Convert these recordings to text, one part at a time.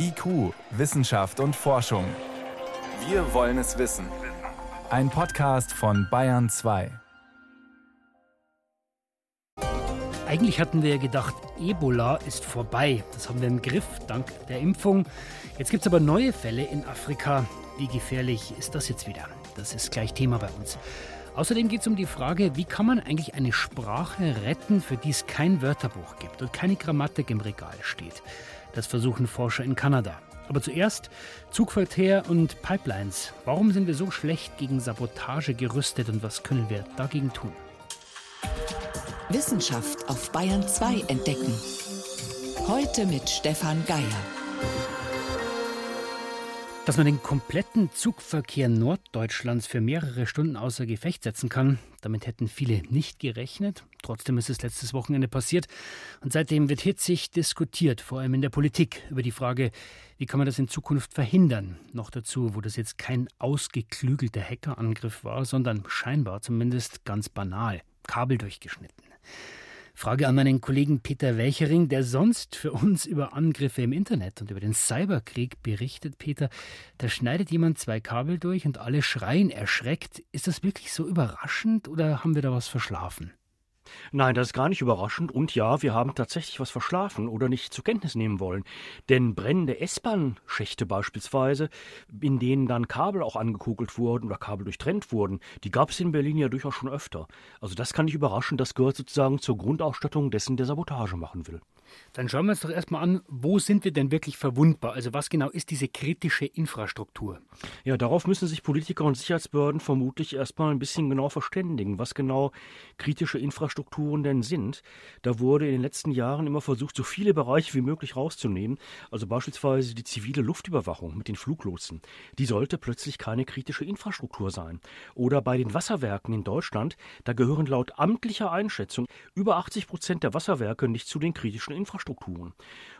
IQ, Wissenschaft und Forschung. Wir wollen es wissen. Ein Podcast von Bayern 2. Eigentlich hatten wir ja gedacht, Ebola ist vorbei. Das haben wir im Griff, dank der Impfung. Jetzt gibt es aber neue Fälle in Afrika. Wie gefährlich ist das jetzt wieder? Das ist gleich Thema bei uns. Außerdem geht es um die Frage, wie kann man eigentlich eine Sprache retten, für die es kein Wörterbuch gibt und keine Grammatik im Regal steht. Das versuchen Forscher in Kanada. Aber zuerst Zugverkehr und Pipelines. Warum sind wir so schlecht gegen Sabotage gerüstet und was können wir dagegen tun? Wissenschaft auf Bayern 2 entdecken. Heute mit Stefan Geier. Dass man den kompletten Zugverkehr Norddeutschlands für mehrere Stunden außer Gefecht setzen kann, damit hätten viele nicht gerechnet. Trotzdem ist es letztes Wochenende passiert. Und seitdem wird hitzig diskutiert, vor allem in der Politik, über die Frage, wie kann man das in Zukunft verhindern. Noch dazu, wo das jetzt kein ausgeklügelter Hackerangriff war, sondern scheinbar zumindest ganz banal, Kabel durchgeschnitten. Frage an meinen Kollegen Peter Welchering, der sonst für uns über Angriffe im Internet und über den Cyberkrieg berichtet. Peter, da schneidet jemand zwei Kabel durch und alle schreien erschreckt. Ist das wirklich so überraschend oder haben wir da was verschlafen? Nein, das ist gar nicht überraschend. Und ja, wir haben tatsächlich was verschlafen oder nicht zur Kenntnis nehmen wollen. Denn brennende S-Bahn-Schächte beispielsweise, in denen dann Kabel auch angekugelt wurden oder Kabel durchtrennt wurden, die gab es in Berlin ja durchaus schon öfter. Also das kann nicht überraschen, das gehört sozusagen zur Grundausstattung dessen, der Sabotage machen will. Dann schauen wir uns doch erstmal an, wo sind wir denn wirklich verwundbar? Also was genau ist diese kritische Infrastruktur? Ja, darauf müssen sich Politiker und Sicherheitsbehörden vermutlich erstmal ein bisschen genau verständigen, was genau kritische Infrastrukturen denn sind. Da wurde in den letzten Jahren immer versucht, so viele Bereiche wie möglich rauszunehmen. Also beispielsweise die zivile Luftüberwachung mit den Fluglotsen. Die sollte plötzlich keine kritische Infrastruktur sein. Oder bei den Wasserwerken in Deutschland, da gehören laut amtlicher Einschätzung über 80 Prozent der Wasserwerke nicht zu den kritischen Infrastrukturen.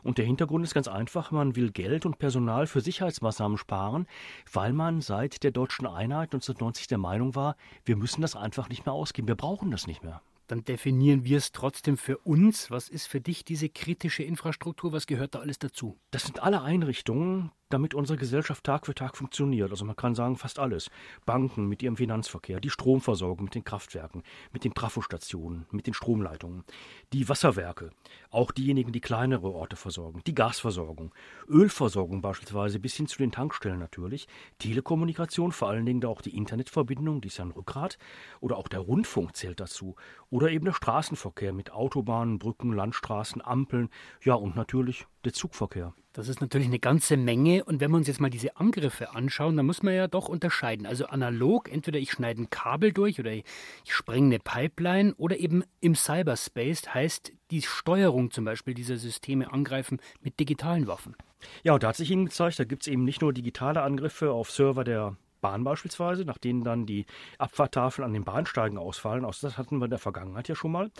Und der Hintergrund ist ganz einfach, man will Geld und Personal für Sicherheitsmaßnahmen sparen, weil man seit der deutschen Einheit 1990 der Meinung war, wir müssen das einfach nicht mehr ausgeben, wir brauchen das nicht mehr. Dann definieren wir es trotzdem für uns. Was ist für dich diese kritische Infrastruktur? Was gehört da alles dazu? Das sind alle Einrichtungen, damit unsere Gesellschaft Tag für Tag funktioniert. Also man kann sagen, fast alles. Banken mit ihrem Finanzverkehr, die Stromversorgung mit den Kraftwerken, mit den Trafostationen, mit den Stromleitungen, die Wasserwerke, auch diejenigen, die kleinere Orte versorgen, die Gasversorgung, Ölversorgung beispielsweise bis hin zu den Tankstellen natürlich, Telekommunikation, vor allen Dingen da auch die Internetverbindung, die ist ja ein Rückgrat, oder auch der Rundfunk zählt dazu, oder eben der Straßenverkehr mit Autobahnen, Brücken, Landstraßen, Ampeln, ja und natürlich der Zugverkehr. Das ist natürlich eine ganze Menge. Und wenn wir uns jetzt mal diese Angriffe anschauen, dann muss man ja doch unterscheiden. Also analog, entweder ich schneide ein Kabel durch oder ich sprenge eine Pipeline oder eben im Cyberspace heißt die Steuerung zum Beispiel dieser Systeme angreifen mit digitalen Waffen. Ja, und da hat sich Ihnen gezeigt, da gibt es eben nicht nur digitale Angriffe auf Server der Bahn beispielsweise, nach denen dann die Abfahrttafeln an den Bahnsteigen ausfallen. Auch das hatten wir in der Vergangenheit ja schon mal.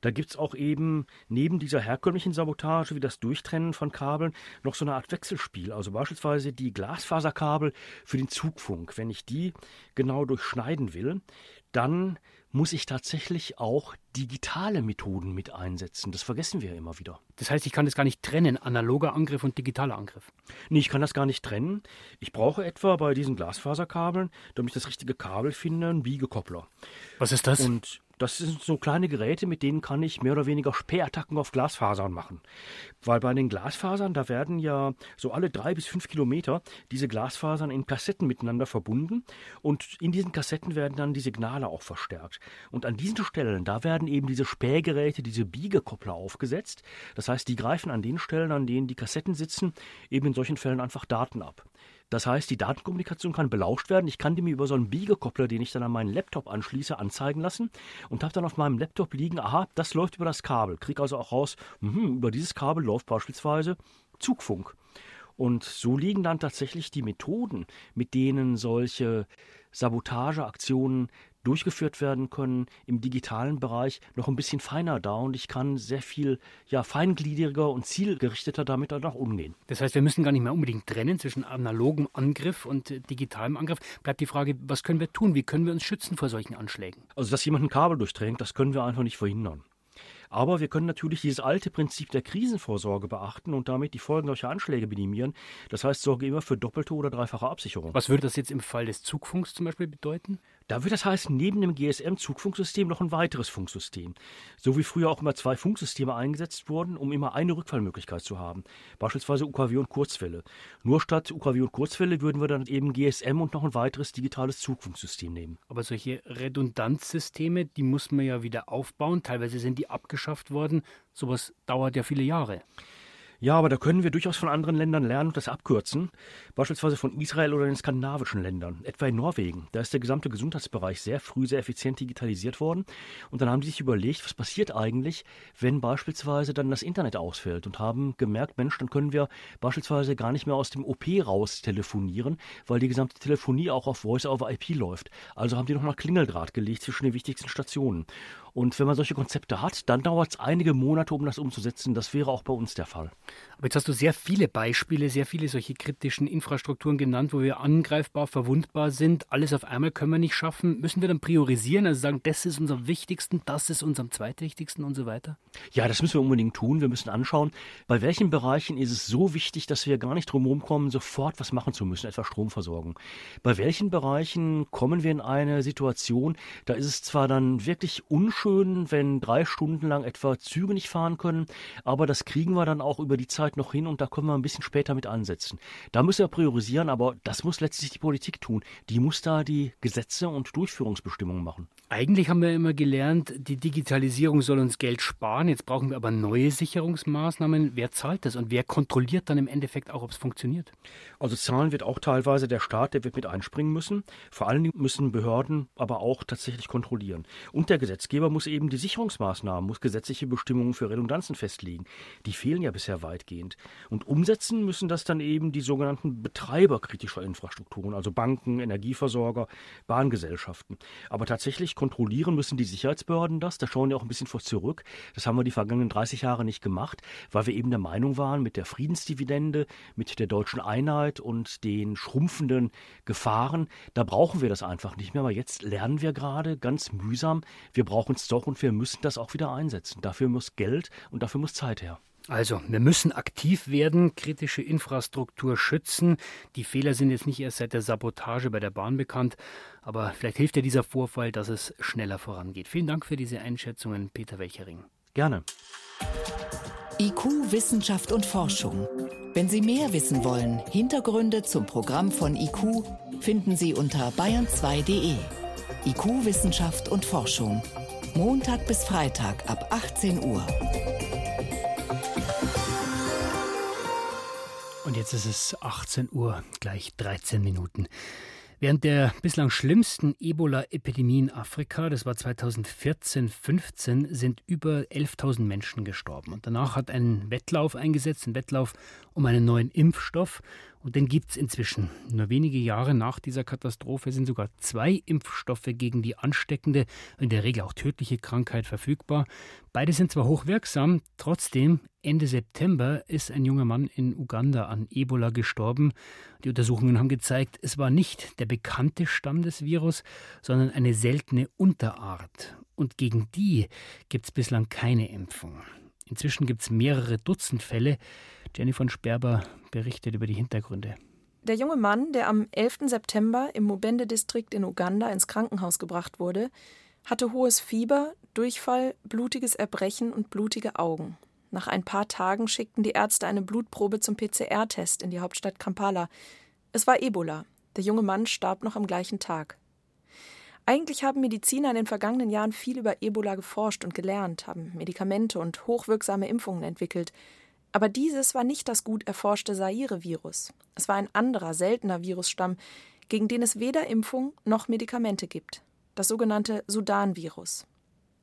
Da gibt es auch eben neben dieser herkömmlichen Sabotage wie das Durchtrennen von Kabeln noch so eine Art Wechselspiel. Also beispielsweise die Glasfaserkabel für den Zugfunk. Wenn ich die genau durchschneiden will, dann muss ich tatsächlich auch digitale Methoden mit einsetzen. Das vergessen wir ja immer wieder. Das heißt, ich kann das gar nicht trennen, analoger Angriff und digitaler Angriff. Nee, ich kann das gar nicht trennen. Ich brauche etwa bei diesen Glasfaserkabeln, damit ich das richtige Kabel finde, einen Biegekoppler. Was ist das? Und das sind so kleine Geräte, mit denen kann ich mehr oder weniger Spähattacken auf Glasfasern machen. Weil bei den Glasfasern, da werden ja so alle drei bis fünf Kilometer diese Glasfasern in Kassetten miteinander verbunden und in diesen Kassetten werden dann die Signale auch verstärkt. Und an diesen Stellen, da werden eben diese Spähgeräte, diese Biegekoppler aufgesetzt. Das heißt, die greifen an den Stellen, an denen die Kassetten sitzen, eben in solchen Fällen einfach Daten ab. Das heißt, die Datenkommunikation kann belauscht werden. Ich kann die mir über so einen Biegekoppler, den ich dann an meinen Laptop anschließe, anzeigen lassen und habe dann auf meinem Laptop liegen, aha, das läuft über das Kabel. Krieg also auch raus, mh, über dieses Kabel läuft beispielsweise Zugfunk. Und so liegen dann tatsächlich die Methoden, mit denen solche Sabotageaktionen durchgeführt werden können im digitalen Bereich noch ein bisschen feiner da und ich kann sehr viel ja, feingliedriger und zielgerichteter damit dann auch umgehen. Das heißt, wir müssen gar nicht mehr unbedingt trennen zwischen analogem Angriff und äh, digitalem Angriff. Bleibt die Frage, was können wir tun? Wie können wir uns schützen vor solchen Anschlägen? Also, dass jemand ein Kabel durchdrängt, das können wir einfach nicht verhindern. Aber wir können natürlich dieses alte Prinzip der Krisenvorsorge beachten und damit die Folgen solcher Anschläge minimieren. Das heißt, sorge immer für doppelte oder dreifache Absicherung. Was würde das jetzt im Fall des Zugfunks zum Beispiel bedeuten? Da wird das heißen, neben dem GSM-Zugfunksystem noch ein weiteres Funksystem. So wie früher auch immer zwei Funksysteme eingesetzt wurden, um immer eine Rückfallmöglichkeit zu haben. Beispielsweise UKW und Kurzwelle. Nur statt UKW und Kurzwelle würden wir dann eben GSM und noch ein weiteres digitales Zugfunksystem nehmen. Aber solche Redundanzsysteme, die muss man ja wieder aufbauen. Teilweise sind die abgeschafft worden. Sowas dauert ja viele Jahre. Ja, aber da können wir durchaus von anderen Ländern lernen und das abkürzen. Beispielsweise von Israel oder den skandinavischen Ländern, etwa in Norwegen. Da ist der gesamte Gesundheitsbereich sehr früh, sehr effizient digitalisiert worden. Und dann haben die sich überlegt, was passiert eigentlich, wenn beispielsweise dann das Internet ausfällt und haben gemerkt, Mensch, dann können wir beispielsweise gar nicht mehr aus dem OP raus telefonieren, weil die gesamte Telefonie auch auf Voice over IP läuft. Also haben die noch mal Klingeldraht gelegt zwischen den wichtigsten Stationen. Und wenn man solche Konzepte hat, dann dauert es einige Monate, um das umzusetzen. Das wäre auch bei uns der Fall. Aber jetzt hast du sehr viele Beispiele, sehr viele solche kritischen Infrastrukturen genannt, wo wir angreifbar, verwundbar sind. Alles auf einmal können wir nicht schaffen. Müssen wir dann priorisieren, also sagen, das ist unser Wichtigsten, das ist unser Zweitwichtigsten und so weiter? Ja, das müssen wir unbedingt tun. Wir müssen anschauen, bei welchen Bereichen ist es so wichtig, dass wir gar nicht drum herum kommen, sofort was machen zu müssen, etwa Stromversorgung. Bei welchen Bereichen kommen wir in eine Situation, da ist es zwar dann wirklich unschön, schön, wenn drei Stunden lang etwa Züge nicht fahren können, aber das kriegen wir dann auch über die Zeit noch hin und da können wir ein bisschen später mit ansetzen. Da müssen wir priorisieren, aber das muss letztlich die Politik tun. Die muss da die Gesetze und Durchführungsbestimmungen machen. Eigentlich haben wir immer gelernt, die Digitalisierung soll uns Geld sparen. Jetzt brauchen wir aber neue Sicherungsmaßnahmen. Wer zahlt das und wer kontrolliert dann im Endeffekt auch, ob es funktioniert? Also zahlen wird auch teilweise der Staat, der wird mit einspringen müssen. Vor allen Dingen müssen Behörden aber auch tatsächlich kontrollieren. Und der Gesetzgeber muss eben die Sicherungsmaßnahmen, muss gesetzliche Bestimmungen für Redundanzen festlegen. Die fehlen ja bisher weitgehend. Und umsetzen müssen das dann eben die sogenannten Betreiber kritischer Infrastrukturen, also Banken, Energieversorger, Bahngesellschaften. Aber tatsächlich kontrollieren müssen die Sicherheitsbehörden das. Da schauen wir auch ein bisschen vor zurück. Das haben wir die vergangenen 30 Jahre nicht gemacht, weil wir eben der Meinung waren, mit der Friedensdividende, mit der deutschen Einheit und den schrumpfenden Gefahren, da brauchen wir das einfach nicht mehr. Aber jetzt lernen wir gerade ganz mühsam, wir brauchen es doch und wir müssen das auch wieder einsetzen. Dafür muss Geld und dafür muss Zeit her. Also, wir müssen aktiv werden, kritische Infrastruktur schützen. Die Fehler sind jetzt nicht erst seit der Sabotage bei der Bahn bekannt, aber vielleicht hilft ja dieser Vorfall, dass es schneller vorangeht. Vielen Dank für diese Einschätzungen, Peter Welchering. Gerne. IQ, Wissenschaft und Forschung. Wenn Sie mehr wissen wollen, Hintergründe zum Programm von IQ finden Sie unter bayern2.de. IQ, Wissenschaft und Forschung. Montag bis Freitag ab 18 Uhr. Und jetzt ist es 18 Uhr, gleich 13 Minuten. Während der bislang schlimmsten Ebola-Epidemie in Afrika, das war 2014-15, sind über 11.000 Menschen gestorben. Und danach hat ein Wettlauf eingesetzt, ein Wettlauf um einen neuen Impfstoff. Und den gibt es inzwischen. Nur wenige Jahre nach dieser Katastrophe sind sogar zwei Impfstoffe gegen die ansteckende, in der Regel auch tödliche Krankheit verfügbar. Beide sind zwar hochwirksam, trotzdem Ende September ist ein junger Mann in Uganda an Ebola gestorben. Die Untersuchungen haben gezeigt, es war nicht der bekannte Stamm des Virus, sondern eine seltene Unterart. Und gegen die gibt es bislang keine Impfung. Inzwischen gibt es mehrere Dutzend Fälle. Jenny von Sperber berichtet über die Hintergründe. Der junge Mann, der am 11. September im Mubende-Distrikt in Uganda ins Krankenhaus gebracht wurde, hatte hohes Fieber, Durchfall, blutiges Erbrechen und blutige Augen. Nach ein paar Tagen schickten die Ärzte eine Blutprobe zum PCR-Test in die Hauptstadt Kampala. Es war Ebola. Der junge Mann starb noch am gleichen Tag. Eigentlich haben Mediziner in den vergangenen Jahren viel über Ebola geforscht und gelernt, haben Medikamente und hochwirksame Impfungen entwickelt. Aber dieses war nicht das gut erforschte Saire-Virus. Es war ein anderer, seltener Virusstamm, gegen den es weder Impfung noch Medikamente gibt. Das sogenannte Sudan-Virus.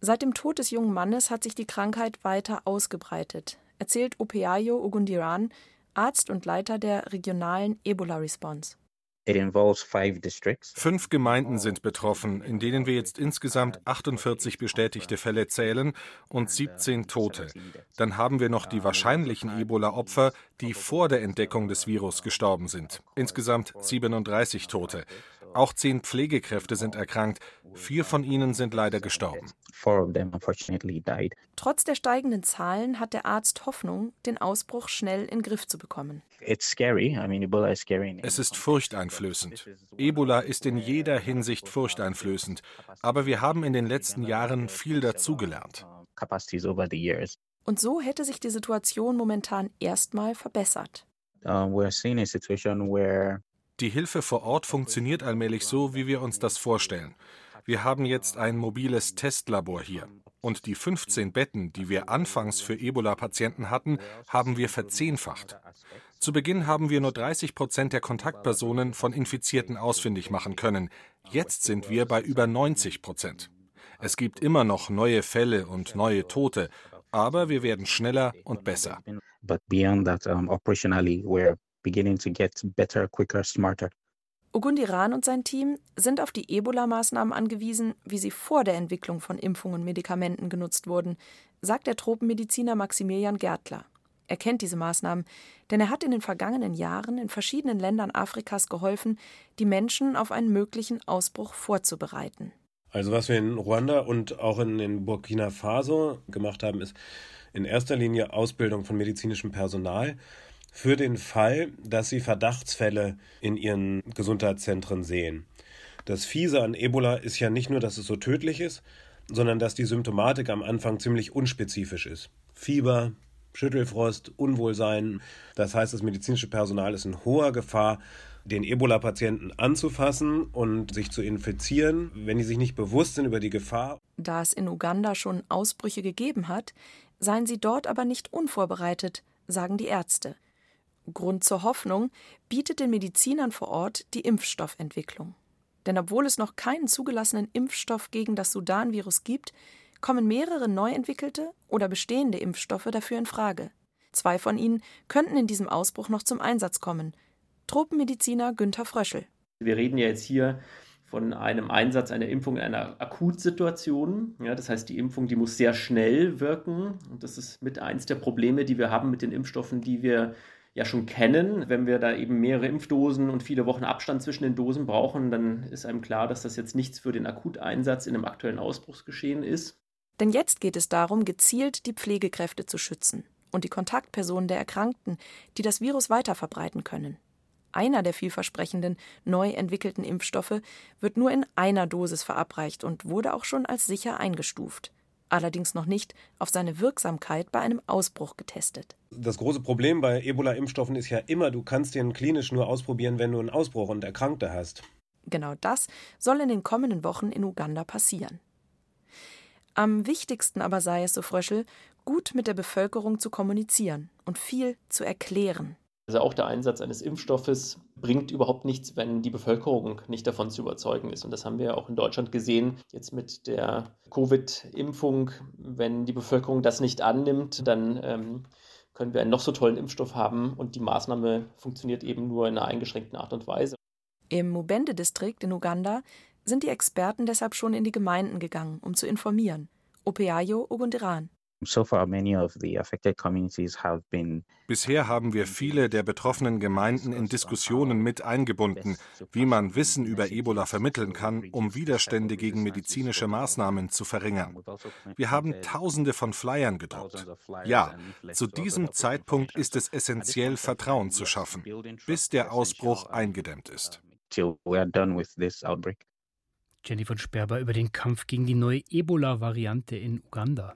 Seit dem Tod des jungen Mannes hat sich die Krankheit weiter ausgebreitet, erzählt Opeayo Ogundiran, Arzt und Leiter der regionalen Ebola-Response. Fünf Gemeinden sind betroffen, in denen wir jetzt insgesamt 48 bestätigte Fälle zählen und 17 Tote. Dann haben wir noch die wahrscheinlichen Ebola-Opfer, die vor der Entdeckung des Virus gestorben sind. Insgesamt 37 Tote. Auch zehn Pflegekräfte sind erkrankt. Vier von ihnen sind leider gestorben. Trotz der steigenden Zahlen hat der Arzt Hoffnung, den Ausbruch schnell in den Griff zu bekommen. Es ist furchteinflößend. Ebola ist in jeder Hinsicht furchteinflößend. Aber wir haben in den letzten Jahren viel dazugelernt. Und so hätte sich die Situation momentan erstmal verbessert. Die Hilfe vor Ort funktioniert allmählich so, wie wir uns das vorstellen. Wir haben jetzt ein mobiles Testlabor hier. Und die 15 Betten, die wir anfangs für Ebola-Patienten hatten, haben wir verzehnfacht. Zu Beginn haben wir nur 30 Prozent der Kontaktpersonen von Infizierten ausfindig machen können. Jetzt sind wir bei über 90 Prozent. Es gibt immer noch neue Fälle und neue Tote, aber wir werden schneller und besser. But beyond that, um, operationally, we're beginning to get better, quicker, smarter. Ogundiran und sein Team sind auf die Ebola-Maßnahmen angewiesen, wie sie vor der Entwicklung von Impfungen und Medikamenten genutzt wurden, sagt der Tropenmediziner Maximilian Gärtler. Er kennt diese Maßnahmen, denn er hat in den vergangenen Jahren in verschiedenen Ländern Afrikas geholfen, die Menschen auf einen möglichen Ausbruch vorzubereiten. Also was wir in Ruanda und auch in, in Burkina Faso gemacht haben, ist in erster Linie Ausbildung von medizinischem Personal für den Fall, dass sie Verdachtsfälle in ihren Gesundheitszentren sehen. Das Fiese an Ebola ist ja nicht nur, dass es so tödlich ist, sondern dass die Symptomatik am Anfang ziemlich unspezifisch ist. Fieber, Schüttelfrost, Unwohlsein. Das heißt, das medizinische Personal ist in hoher Gefahr, den Ebola-Patienten anzufassen und sich zu infizieren, wenn die sich nicht bewusst sind über die Gefahr. Da es in Uganda schon Ausbrüche gegeben hat, seien sie dort aber nicht unvorbereitet, sagen die Ärzte. Grund zur Hoffnung bietet den Medizinern vor Ort die Impfstoffentwicklung. Denn obwohl es noch keinen zugelassenen Impfstoff gegen das Sudan-Virus gibt, kommen mehrere neu entwickelte oder bestehende Impfstoffe dafür in Frage. Zwei von ihnen könnten in diesem Ausbruch noch zum Einsatz kommen. Tropenmediziner Günther Fröschel. Wir reden ja jetzt hier von einem Einsatz einer Impfung in einer Akutsituation. Ja, das heißt, die Impfung, die muss sehr schnell wirken. Und das ist mit eins der Probleme, die wir haben mit den Impfstoffen, die wir ja schon kennen. Wenn wir da eben mehrere Impfdosen und viele Wochen Abstand zwischen den Dosen brauchen, dann ist einem klar, dass das jetzt nichts für den Akuteinsatz in einem aktuellen Ausbruchsgeschehen ist. Denn jetzt geht es darum, gezielt die Pflegekräfte zu schützen und die Kontaktpersonen der Erkrankten, die das Virus weiterverbreiten können. Einer der vielversprechenden, neu entwickelten Impfstoffe wird nur in einer Dosis verabreicht und wurde auch schon als sicher eingestuft allerdings noch nicht auf seine Wirksamkeit bei einem Ausbruch getestet. Das große Problem bei Ebola-Impfstoffen ist ja immer, du kannst den klinisch nur ausprobieren, wenn du einen Ausbruch und Erkrankte hast. Genau das soll in den kommenden Wochen in Uganda passieren. Am wichtigsten aber sei es, so Fröschel, gut mit der Bevölkerung zu kommunizieren und viel zu erklären. Also auch der Einsatz eines Impfstoffes bringt überhaupt nichts, wenn die Bevölkerung nicht davon zu überzeugen ist. Und das haben wir auch in Deutschland gesehen, jetzt mit der Covid-Impfung. Wenn die Bevölkerung das nicht annimmt, dann ähm, können wir einen noch so tollen Impfstoff haben und die Maßnahme funktioniert eben nur in einer eingeschränkten Art und Weise. Im Mubende-Distrikt in Uganda sind die Experten deshalb schon in die Gemeinden gegangen, um zu informieren. Opeayo Ogundiran. Bisher haben wir viele der betroffenen Gemeinden in Diskussionen mit eingebunden, wie man Wissen über Ebola vermitteln kann, um Widerstände gegen medizinische Maßnahmen zu verringern. Wir haben Tausende von Flyern gedruckt. Ja, zu diesem Zeitpunkt ist es essentiell, Vertrauen zu schaffen, bis der Ausbruch eingedämmt ist. Jenny von Sperber über den Kampf gegen die neue Ebola-Variante in Uganda.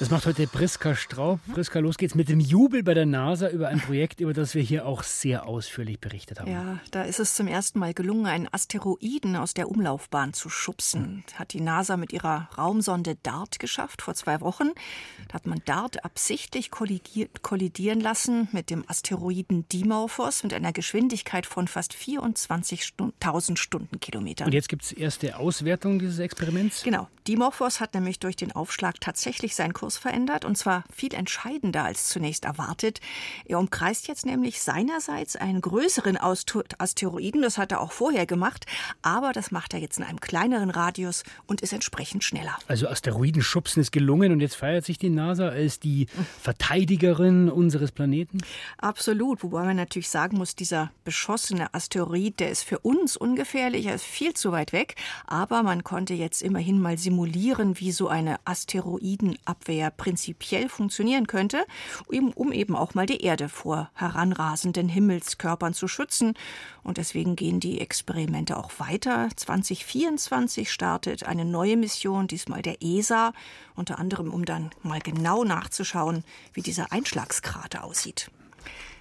Das macht heute Priska Straub. Priska, los geht's mit dem Jubel bei der NASA über ein Projekt, über das wir hier auch sehr ausführlich berichtet haben. Ja, da ist es zum ersten Mal gelungen, einen Asteroiden aus der Umlaufbahn zu schubsen. Hat die NASA mit ihrer Raumsonde DART geschafft vor zwei Wochen. Da hat man DART absichtlich kollidieren lassen mit dem Asteroiden Dimorphos mit einer Geschwindigkeit von fast 24.000 Stundenkilometern. Und jetzt gibt es erste Auswertung dieses Experiments? Genau. Dimorphos hat nämlich durch den Aufschlag tatsächlich seinen Kurs Kurs verändert und zwar viel entscheidender als zunächst erwartet. Er umkreist jetzt nämlich seinerseits einen größeren Asteroiden, das hat er auch vorher gemacht, aber das macht er jetzt in einem kleineren Radius und ist entsprechend schneller. Also Asteroidenschubsen ist gelungen und jetzt feiert sich die NASA als die Verteidigerin unseres Planeten? Absolut, wobei man natürlich sagen muss, dieser beschossene Asteroid, der ist für uns ungefährlich, er ist viel zu weit weg, aber man konnte jetzt immerhin mal simulieren, wie so eine Asteroidenabwehr prinzipiell funktionieren könnte, um eben auch mal die Erde vor heranrasenden Himmelskörpern zu schützen. Und deswegen gehen die Experimente auch weiter. 2024 startet eine neue Mission, diesmal der ESA, unter anderem um dann mal genau nachzuschauen, wie dieser Einschlagskrater aussieht.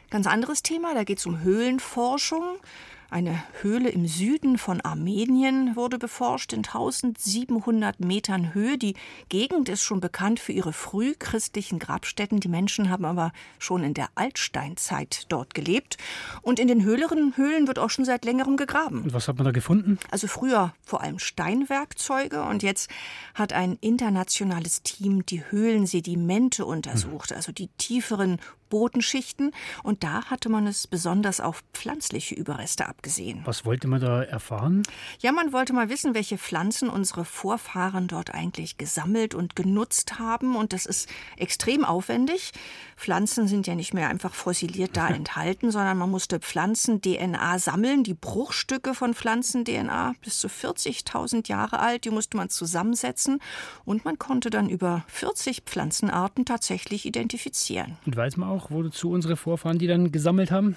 Ganz anderes Thema, da geht es um Höhlenforschung. Eine Höhle im Süden von Armenien wurde beforscht in 1700 Metern Höhe. Die Gegend ist schon bekannt für ihre frühchristlichen Grabstätten. Die Menschen haben aber schon in der Altsteinzeit dort gelebt. Und in den höhleren Höhlen wird auch schon seit längerem gegraben. Und was hat man da gefunden? Also früher vor allem Steinwerkzeuge und jetzt hat ein internationales Team die Höhlensedimente untersucht, also die tieferen Bodenschichten. Und da hatte man es besonders auf pflanzliche Überreste abgesehen. Was wollte man da erfahren? Ja, man wollte mal wissen, welche Pflanzen unsere Vorfahren dort eigentlich gesammelt und genutzt haben. Und das ist extrem aufwendig. Pflanzen sind ja nicht mehr einfach fossiliert da enthalten, sondern man musste Pflanzen-DNA sammeln, die Bruchstücke von Pflanzen-DNA bis zu 40.000 Jahre alt, die musste man zusammensetzen und man konnte dann über 40 Pflanzenarten tatsächlich identifizieren. Und weiß man auch, wozu unsere Vorfahren die dann gesammelt haben?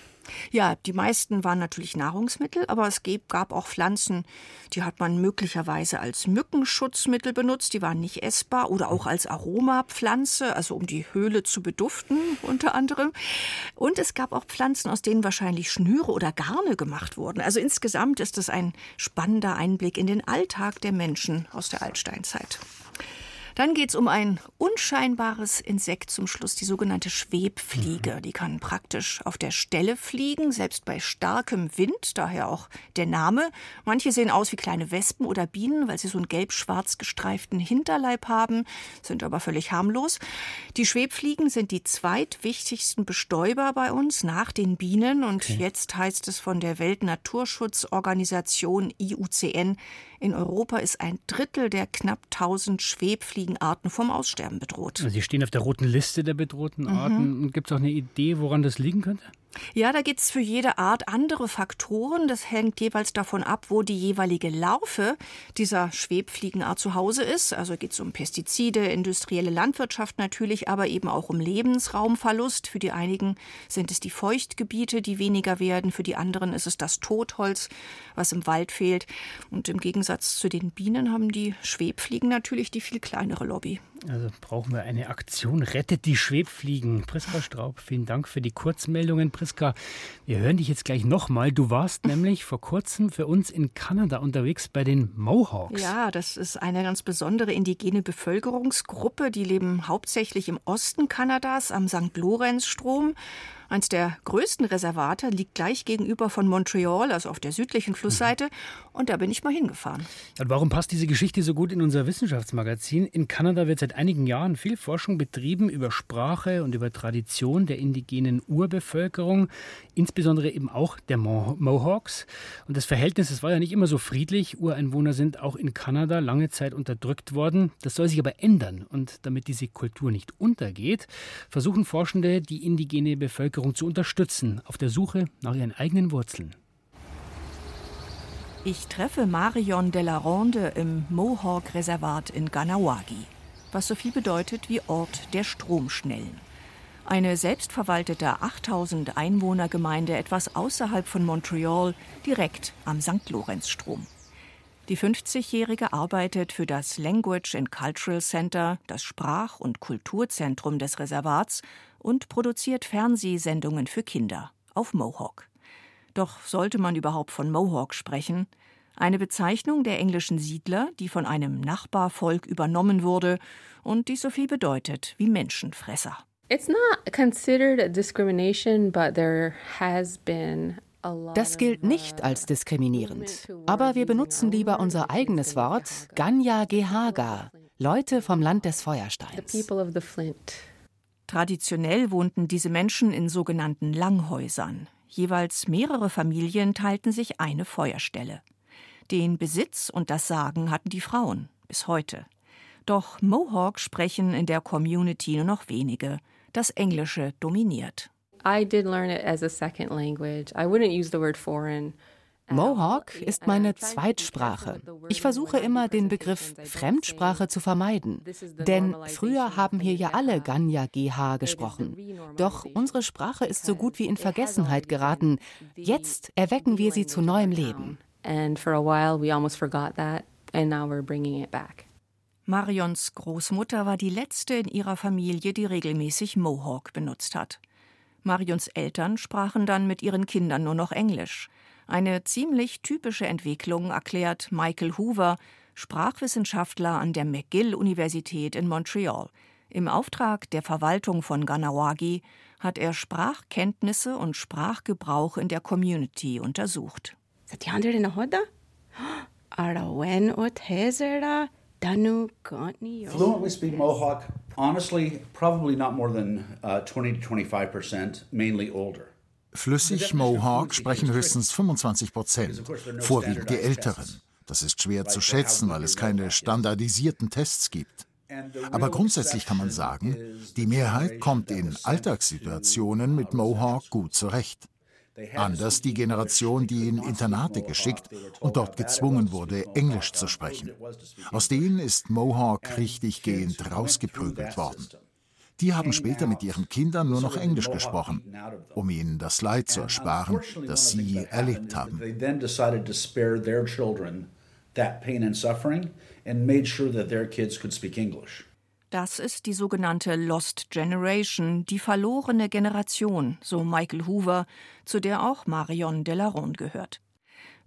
Ja, die meisten waren natürlich Nahrungsmittel, aber es gab auch Pflanzen, die hat man möglicherweise als Mückenschutzmittel benutzt, die waren nicht essbar oder auch als Aromapflanze, also um die Höhle zu beduften unter anderem. Und es gab auch Pflanzen, aus denen wahrscheinlich Schnüre oder Garne gemacht wurden. Also insgesamt ist es ein spannender Einblick in den Alltag der Menschen aus der Altsteinzeit. Dann geht es um ein unscheinbares Insekt zum Schluss, die sogenannte Schwebfliege. Mhm. Die kann praktisch auf der Stelle fliegen, selbst bei starkem Wind, daher auch der Name. Manche sehen aus wie kleine Wespen oder Bienen, weil sie so einen gelb-schwarz gestreiften Hinterleib haben, sind aber völlig harmlos. Die Schwebfliegen sind die zweitwichtigsten Bestäuber bei uns nach den Bienen und okay. jetzt heißt es von der Weltnaturschutzorganisation IUCN, in Europa ist ein Drittel der knapp 1000 Schwebfliegenarten vom Aussterben bedroht. Sie stehen auf der roten Liste der bedrohten Arten. Mhm. Gibt es auch eine Idee, woran das liegen könnte? Ja, da gibt es für jede Art andere Faktoren. Das hängt jeweils davon ab, wo die jeweilige Larve dieser Schwebfliegenart zu Hause ist. Also geht es um Pestizide, industrielle Landwirtschaft natürlich, aber eben auch um Lebensraumverlust. Für die einigen sind es die Feuchtgebiete, die weniger werden. Für die anderen ist es das Totholz, was im Wald fehlt. Und im Gegensatz zu den Bienen haben die Schwebfliegen natürlich die viel kleinere Lobby. Also brauchen wir eine Aktion Rettet die Schwebfliegen. Priska Straub, vielen Dank für die Kurzmeldungen. Priska, wir hören dich jetzt gleich nochmal. Du warst nämlich vor kurzem für uns in Kanada unterwegs bei den Mohawks. Ja, das ist eine ganz besondere indigene Bevölkerungsgruppe. Die leben hauptsächlich im Osten Kanadas am St. Lorenz-Strom. Eins der größten Reservate liegt gleich gegenüber von Montreal, also auf der südlichen Flussseite. Mhm. Und da bin ich mal hingefahren. Und warum passt diese Geschichte so gut in unser Wissenschaftsmagazin? In Kanada wird seit einigen Jahren viel Forschung betrieben über Sprache und über Tradition der indigenen Urbevölkerung, insbesondere eben auch der Mo Mohawks. Und das Verhältnis, das war ja nicht immer so friedlich. Ureinwohner sind auch in Kanada lange Zeit unterdrückt worden. Das soll sich aber ändern. Und damit diese Kultur nicht untergeht, versuchen Forschende, die indigene Bevölkerung Bevölkerung zu unterstützen auf der Suche nach ihren eigenen Wurzeln. Ich treffe Marion de la Ronde im Mohawk-Reservat in Ganawagi, was so viel bedeutet wie Ort der Stromschnellen. Eine selbstverwaltete 8000 Einwohnergemeinde etwas außerhalb von Montreal, direkt am St. Lorenz-Strom. Die 50-Jährige arbeitet für das Language and Cultural Center, das Sprach- und Kulturzentrum des Reservats, und produziert Fernsehsendungen für Kinder auf Mohawk. Doch sollte man überhaupt von Mohawk sprechen? Eine Bezeichnung der englischen Siedler, die von einem Nachbarvolk übernommen wurde und die so viel bedeutet wie Menschenfresser. It's not considered a discrimination, but there has been das gilt nicht als diskriminierend, aber wir benutzen lieber unser eigenes Wort Ganya Gehaga, Leute vom Land des Feuersteins. Traditionell wohnten diese Menschen in sogenannten Langhäusern. Jeweils mehrere Familien teilten sich eine Feuerstelle. Den Besitz und das Sagen hatten die Frauen bis heute. Doch Mohawk sprechen in der Community nur noch wenige. Das Englische dominiert. I did learn it as a second language. I wouldn't use the word foreign. Mohawk ist meine Zweitsprache. Ich versuche immer, den Begriff Fremdsprache zu vermeiden. Denn früher haben hier ja alle Ganya GH gesprochen. Doch unsere Sprache ist so gut wie in Vergessenheit geraten. Jetzt erwecken wir sie zu neuem Leben. And for a while we almost forgot that, and now we're bringing it back. Marions Großmutter war die letzte in ihrer Familie, die regelmäßig Mohawk benutzt hat. Marions Eltern sprachen dann mit ihren Kindern nur noch Englisch. Eine ziemlich typische Entwicklung erklärt Michael Hoover, Sprachwissenschaftler an der McGill-Universität in Montreal. Im Auftrag der Verwaltung von Ganawagi hat er Sprachkenntnisse und Sprachgebrauch in der Community untersucht. Fluently speak Mohawk, honestly, probably not more than uh, 20 to 25 percent, mainly older. Flüssig Mohawk sprechen höchstens 25 Prozent, vorwiegend die Älteren. Das ist schwer zu schätzen, weil es keine standardisierten Tests gibt. Aber grundsätzlich kann man sagen, die Mehrheit kommt in Alltagssituationen mit Mohawk gut zurecht. Anders die Generation, die in Internate geschickt und dort gezwungen wurde, Englisch zu sprechen. Aus denen ist Mohawk richtig gehend rausgeprügelt worden. Die haben später mit ihren Kindern nur noch Englisch gesprochen, um ihnen das Leid zu ersparen, das sie erlebt haben. That pain and suffering and made sure that their kids could speak English. Das ist die sogenannte Lost Generation, die verlorene Generation, so Michael Hoover, zu der auch Marion Delaronde gehört.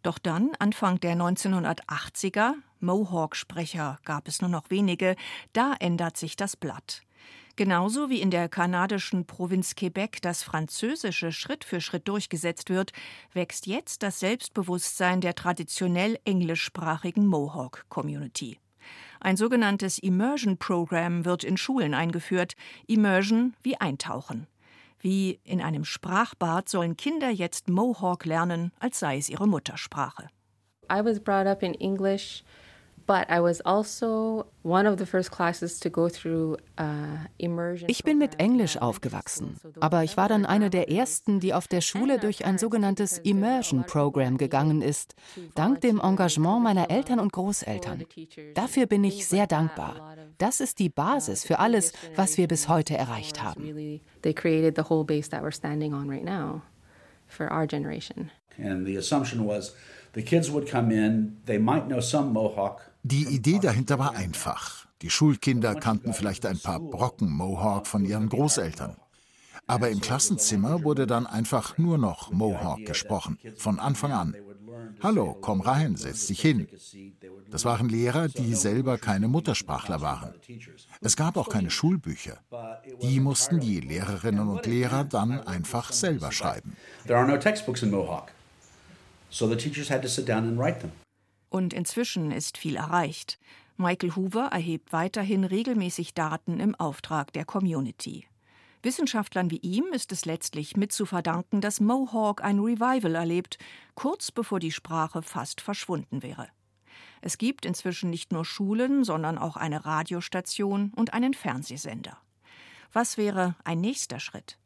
Doch dann, Anfang der 1980er, Mohawk-Sprecher gab es nur noch wenige, da ändert sich das Blatt. Genauso wie in der kanadischen Provinz Quebec das Französische Schritt für Schritt durchgesetzt wird, wächst jetzt das Selbstbewusstsein der traditionell englischsprachigen Mohawk-Community. Ein sogenanntes Immersion Program wird in Schulen eingeführt. Immersion wie Eintauchen. Wie in einem Sprachbad sollen Kinder jetzt Mohawk lernen, als sei es ihre Muttersprache. I was brought up in English ich bin mit Englisch aufgewachsen, aber ich war dann eine der ersten, die auf der Schule durch ein sogenanntes Immersion Program gegangen ist, dank dem Engagement meiner Eltern und Großeltern. Dafür bin ich sehr dankbar. Das ist die Basis für alles, was wir bis heute erreicht haben. They created the whole base that we're standing on right now for our generation. And the assumption was the kids would come in, they might know some Mohawk, die Idee dahinter war einfach. Die Schulkinder kannten vielleicht ein paar Brocken Mohawk von ihren Großeltern. Aber im Klassenzimmer wurde dann einfach nur noch Mohawk gesprochen, von Anfang an. Hallo, komm rein, setz dich hin. Das waren Lehrer, die selber keine Muttersprachler waren. Es gab auch keine Schulbücher. Die mussten die Lehrerinnen und Lehrer dann einfach selber schreiben. There are no textbooks in Mohawk. So the teachers had to sit down and write them. Und inzwischen ist viel erreicht. Michael Hoover erhebt weiterhin regelmäßig Daten im Auftrag der Community. Wissenschaftlern wie ihm ist es letztlich mit zu verdanken, dass Mohawk ein Revival erlebt, kurz bevor die Sprache fast verschwunden wäre. Es gibt inzwischen nicht nur Schulen, sondern auch eine Radiostation und einen Fernsehsender. Was wäre ein nächster Schritt?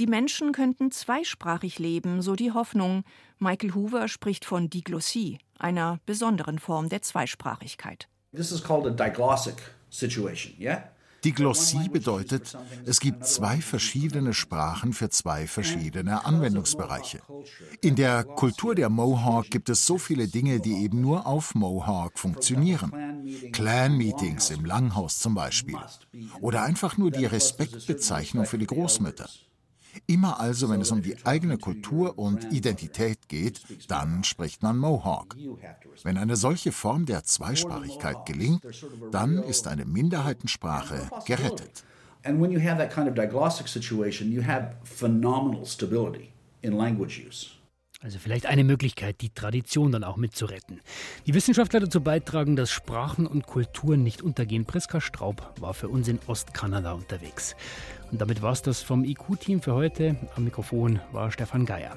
Die Menschen könnten zweisprachig leben, so die Hoffnung. Michael Hoover spricht von Diglossie, einer besonderen Form der Zweisprachigkeit. This is called a diglossic situation, yeah? Diglossie bedeutet, es gibt zwei verschiedene Sprachen für zwei verschiedene Anwendungsbereiche. In der Kultur der Mohawk gibt es so viele Dinge, die eben nur auf Mohawk funktionieren. Clan-Meetings im Langhaus zum Beispiel. Oder einfach nur die Respektbezeichnung für die Großmütter. Immer also, wenn es um die eigene Kultur und Identität geht, dann spricht man Mohawk. Wenn eine solche Form der Zweisprachigkeit gelingt, dann ist eine Minderheitensprache gerettet. And when you have that kind of diglossic situation, you have phenomenal stability in language use. Also vielleicht eine Möglichkeit, die Tradition dann auch mitzuretten. Die Wissenschaftler dazu beitragen, dass Sprachen und Kulturen nicht untergehen. Priska Straub war für uns in Ostkanada unterwegs. Und damit war es das vom IQ-Team für heute. Am Mikrofon war Stefan Geier.